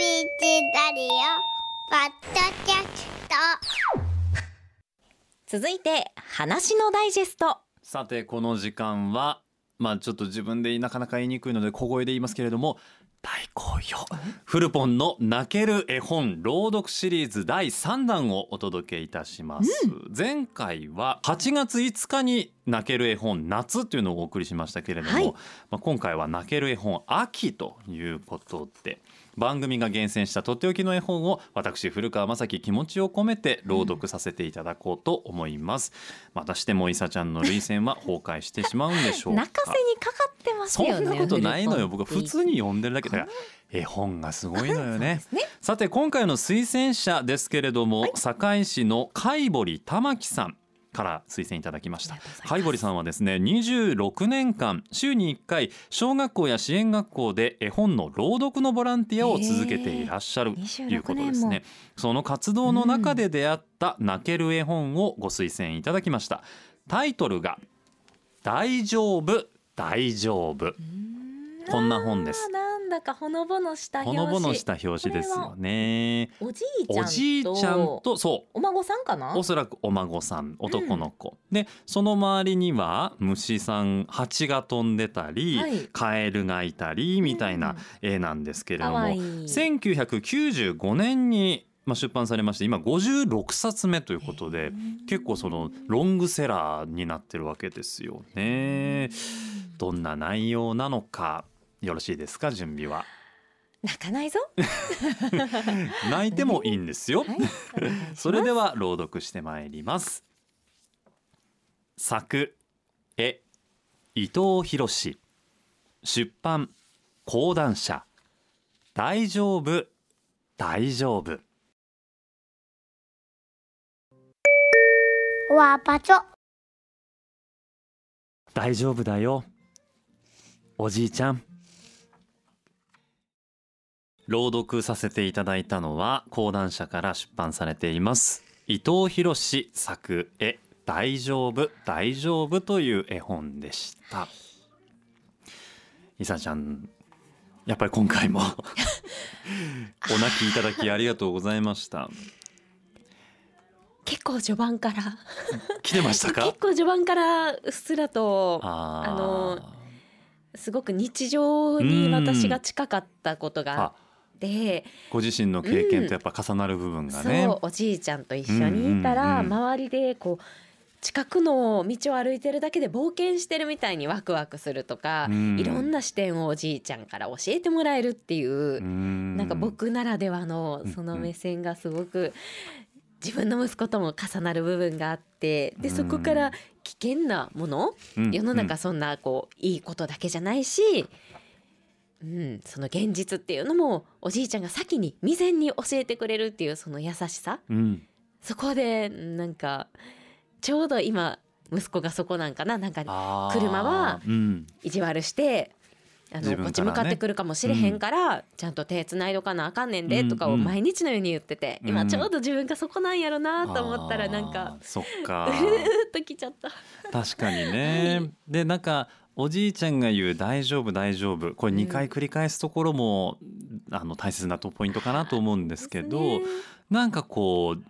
ラリオポッドキャスト。続いて話のダイジェスト。さてこの時間はまあちょっと自分でなかなか言いにくいので小声で言いますけれども大好評。フルポンの泣ける絵本朗読シリーズ第3弾をお届けいたします、前回は8月5日に泣ける絵本夏というのをお送りしましたけれども、はい。まあ、今回は泣ける絵本秋ということで番組が厳選したとっておきの絵本を私古川雅樹気持ちを込めて朗読させていただこうと思います、またしてもいさちゃんの涙腺は崩壊してしまうんでしょうか。泣かせにかかってますそよねんなことないのよ。僕は普通に読んでるだけだから絵本がすごいのよね。ねさて今回の推薦者ですけれども、堺市の貝堀玉木さんから推薦いただきました。貝堀さんはですね26年間週に1回小学校や支援学校で絵本の朗読のボランティアを続けていらっしゃるということです26年ね。その活動の中で出会った泣ける絵本をご推薦いただきました。タイトルが大丈夫大丈夫こんな本です。なんだかほのぼのしたほ表紙。のぼのした表紙ですよね。おじいちゃんとおじいちゃんとそお孫さんかな？うおそらくお孫さん男の子、でその周りには虫さん蜂が飛んでたり、はい。カエルがいたりみたいな絵なんですけれども、かわいい。1995年にまあ出版されまして今56冊目ということで結構そのロングセラーになってるわけですよね。どんな内容なのかよろしいですか準備は？泣かないぞ。泣いてもいいんですよ。はい それでは朗読してまいります。作絵伊藤博出版講談社。大丈夫大丈夫。わパチョ大丈夫だよ。おじいちゃん朗読させていただいたのは講談社から出版されています。伊藤博作絵大丈夫大丈夫という絵本でした。いさちゃんやっぱり今回も お泣きいただきありがとうございました。結構序盤から。来てましたか？結構序盤からうっすらとあのすごく日常に私が近かったことがあって、ご自身の経験とやっぱ重なる部分がね、そうおじいちゃんと一緒にいたら、うんうんうん。周りでこう近くの道を歩いてるだけで冒険してるみたいにワクワクするとか、うん。いろんな視点をおじいちゃんから教えてもらえるっていう、ななんか僕ならではのうんその目線がすごく自分の息子とも重なる部分があってでそこから危険なもの、世の中そんなこういいことだけじゃないし、うん、その現実っていうのもおじいちゃんが先に未然に教えてくれるっていうその優しさ。うん。そこでなんかちょうど今息子がそこなんかな。なんか車はうん。意地悪してあの、自分からね。こっち向かってくるかもしれへんから、ちゃんと手つないどかなあかんねんでとかをうんうん。毎日のように言ってて、うん。今ちょうど自分がそこなんやろなと思ったらなんかあーそっか。うるーっときちゃった。確かにね、でなんかおじいちゃんが言う「大丈夫大丈夫」これ2回繰り返すところも、あの大切なポイントかなと思うんですけど、ね。なんかこう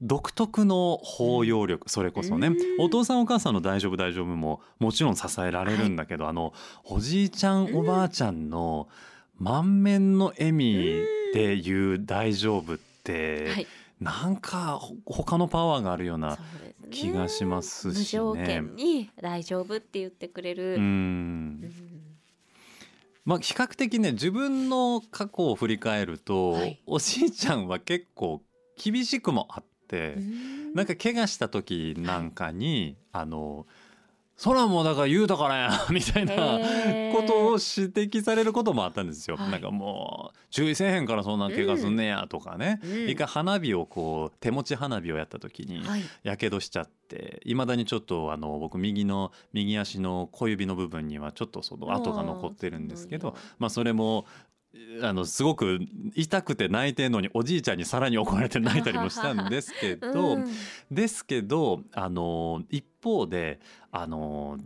独特の包容力、それこそね、うん。お父さんお母さんの「大丈夫大丈夫」ももちろん支えられるんだけど、あのおじいちゃんおばあちゃんの満面の笑みで言う「大丈夫」って、はい、なんかほ他のパワーがあるような気がしますしね。無条件に大丈夫って言ってくれる。まあ比較的ね自分の過去を振り返ると、はい。おじいちゃんは結構厳しくもあって、うん。なんか怪我した時なんかに、あの「そらもうだから言うたからや」みたいなことを指摘されることもあったんですよ。はい。なんかもう注意せえへんからそんな怪我すんねやとかね、うん。一回花火をこう手持ち花火をやった時に、はい、やけどしちゃっていまだにちょっとあの僕右の右足の小指の部分にはちょっとその跡が残ってるんですけどまあそれもあのすごく痛くて泣いてんのにおじいちゃんにさらに怒られて泣いたりもしたんですけど、うん。ですけどあの一方であの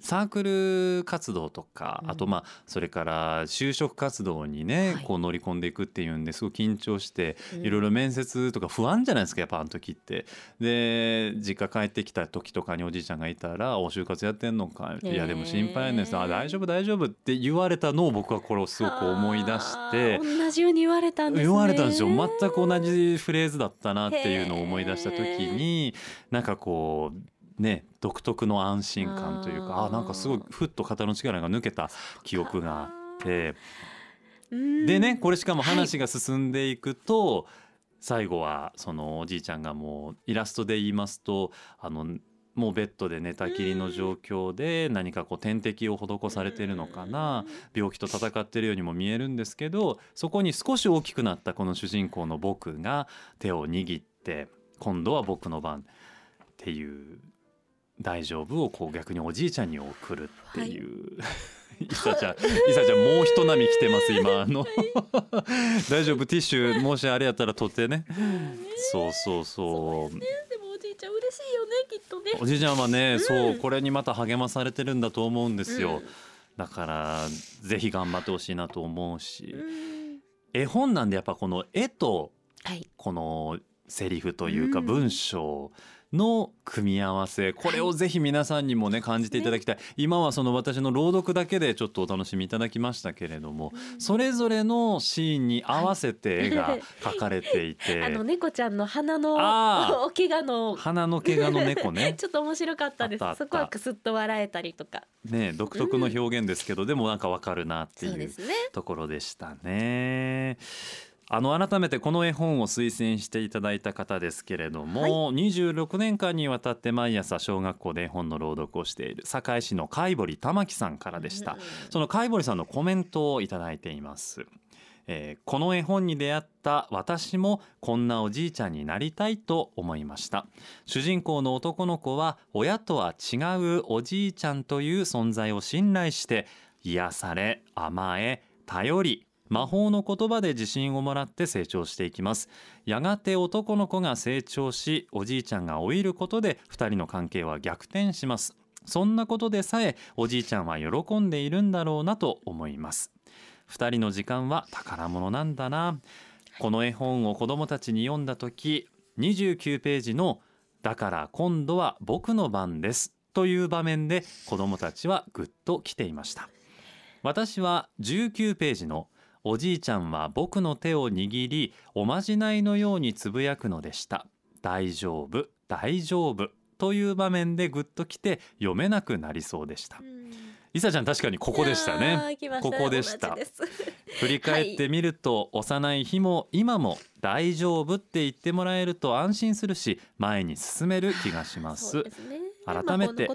サークル活動とか、うん。あとまあそれから就職活動にね、はい。こう乗り込んでいくっていうんですごい緊張してうん。いろいろ面接とか不安じゃないですかやっぱあの時って。で実家帰ってきた時とかにおじいちゃんがいたら「お就活やってんのか?」いやでも心配やねんさあ大丈夫大丈夫」って言われたのを僕はこれをすごく思い出して。同じように言われたんですね。言われたんですよ。全く同じフレーズだったなっていうのを思い出した時になんかこうね独特の安心感というかあなんかすごいふっと肩の力が抜けた記憶があって。うん。でねこれしかも話が進んでいくと、最後はそのおじいちゃんがもうイラストで言いますとあのもうベッドで寝たきりの状況で何かこう点滴を施されてるのかな。病気と戦ってるようにも見えるんですけどそこに少し大きくなったこの主人公の僕が手を握って今度は僕の番っていう「大丈夫」をこう逆におじいちゃんに送るっていう。い。さちゃん、いさちゃんもう人並み来てます今。あの 大丈夫？ティッシュもしあれやったら取ってね。そうそうそう。でもおじいちゃん嬉しいよねきっとね。おじいちゃんはね、そうこれにまた励まされてるんだと思うんですよ、うん。だからぜひ頑張ってほしいなと思うし、うん。絵本なんでやっぱこの絵とはい。このセリフというかうん。文章の組み合わせ。これをぜひ皆さんにもね感じていただきたい。今はその私の朗読だけでちょっとお楽しみいただきましたけれどもそれぞれのシーンに合わせて絵が 描かれていて。あの猫ちゃんの鼻のお怪我の。鼻の毛がの猫ね。ちょっと面白かったです。そこはくすっと笑えたりとか。ね独特の表現ですけど、でもなんかわかるなっていうところでしたね。あの改めてこの絵本を推薦していただいた方ですけれども、26年間にわたって毎朝小学校で絵本の朗読をしている堺市の貝堀玉樹さんからでした。その貝堀さんのコメントをいただいています。えーこの絵本に出会った私もこんなおじいちゃんになりたいと思いました主人公の男の子は親とは違うおじいちゃんという存在を信頼して癒され甘え頼り魔法の言葉で自信をもらって成長していきます。やがて男の子が成長しおじいちゃんが老いることで2人の関係は逆転します。そんなことでさえおじいちゃんは喜んでいるんだろうなと思います。2人の時間は宝物なんだな。この絵本を子どもたちに読んだ時29ページの「だから今度は僕の番です」という場面で子どもたちはぐっと来ていました。私は19ページの「おじいちゃんは僕の手を握りおまじないのようにつぶやくのでした。大丈夫大丈夫」という場面でぐっと来て読めなくなりそうでした。いさちゃん確かにここでしたね。ここでした。振り返ってみると、幼い日も今も大丈夫って言ってもらえると安心するし前に進める気がします。ね。改めて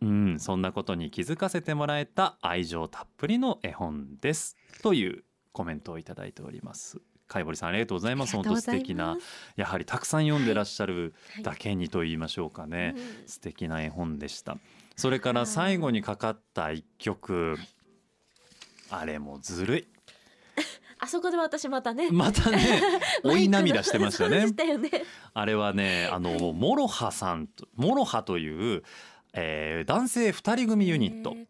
うんそんなことに気づかせてもらえた愛情たっぷりの絵本です。というコメントをいただいております。貝堀さんありがとうございます。あ本当素敵なやはりたくさん読んでらっしゃるはいだけにと言いましょうかね、うん素敵な絵本でした。それから最後にかかった一曲。あれもずるい。あそこで私またね。またね 追い涙してましたね。ね。あれはねあの MOROHA さんと MOROHA という、えー男性2人組ユニット。ね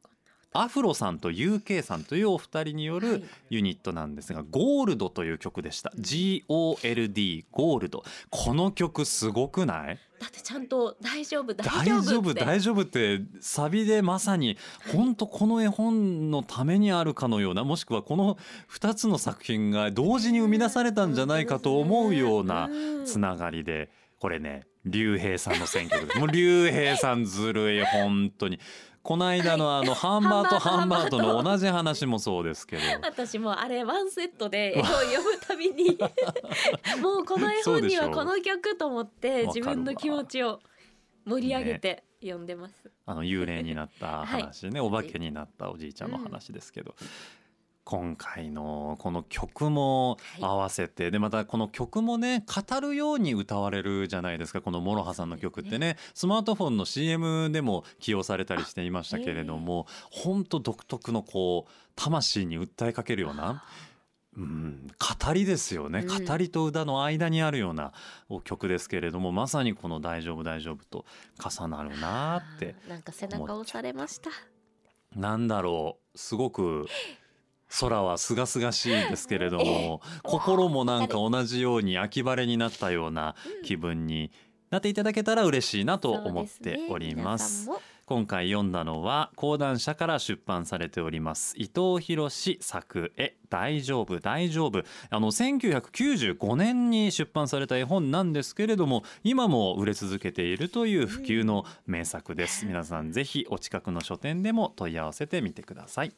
アフロさんと UK さんというお二人によはい。るユニットなんですが「ゴールド」という曲でした。GOLD ゴールド。この曲すごくない？だってちゃんと大丈夫大大丈夫大丈夫ってサビでまさに本当この絵本のためにあるかのようなもしくはこの2つの作品が同時に生み出されたんじゃないかと思うようなうん。つながりでこれね竜兵さんの選曲です。もう竜兵さんずるい本当にこの間のあのハンバートハハンバートの同じ話もそうですけど。私もあれワンセットで絵本読むたびに もうこの絵本にはこの曲と思って自分の気持ちを盛り上げて読んでます。あの幽霊になった話ね、お化けになったおじいちゃんの話ですけど、今回のこの曲も合わせて、でまたこの曲もね語るように歌われるじゃないですかこの MOROHA さんの曲ってね。スマートフォンの CM でも起用されたりしていましたけれども本当独特のこう魂に訴えかけるような。うん、語りですよね、うん。語りと歌の間にあるような曲ですけれどもまさにこの「大丈夫大丈夫」と重なるなってなんか背中を押されました。なんだろうすごく空は清々しいですけれども心もなんか同じように秋晴れになったような気分になっていただけたら嬉しいなと思っております。今回読んだのは講談社から出版されております伊藤博作絵大丈夫大丈夫。あの1995年に出版された絵本なんですけれども今も売れ続けているという普及の名作です。皆さんぜひお近くの書店でも問い合わせてみてください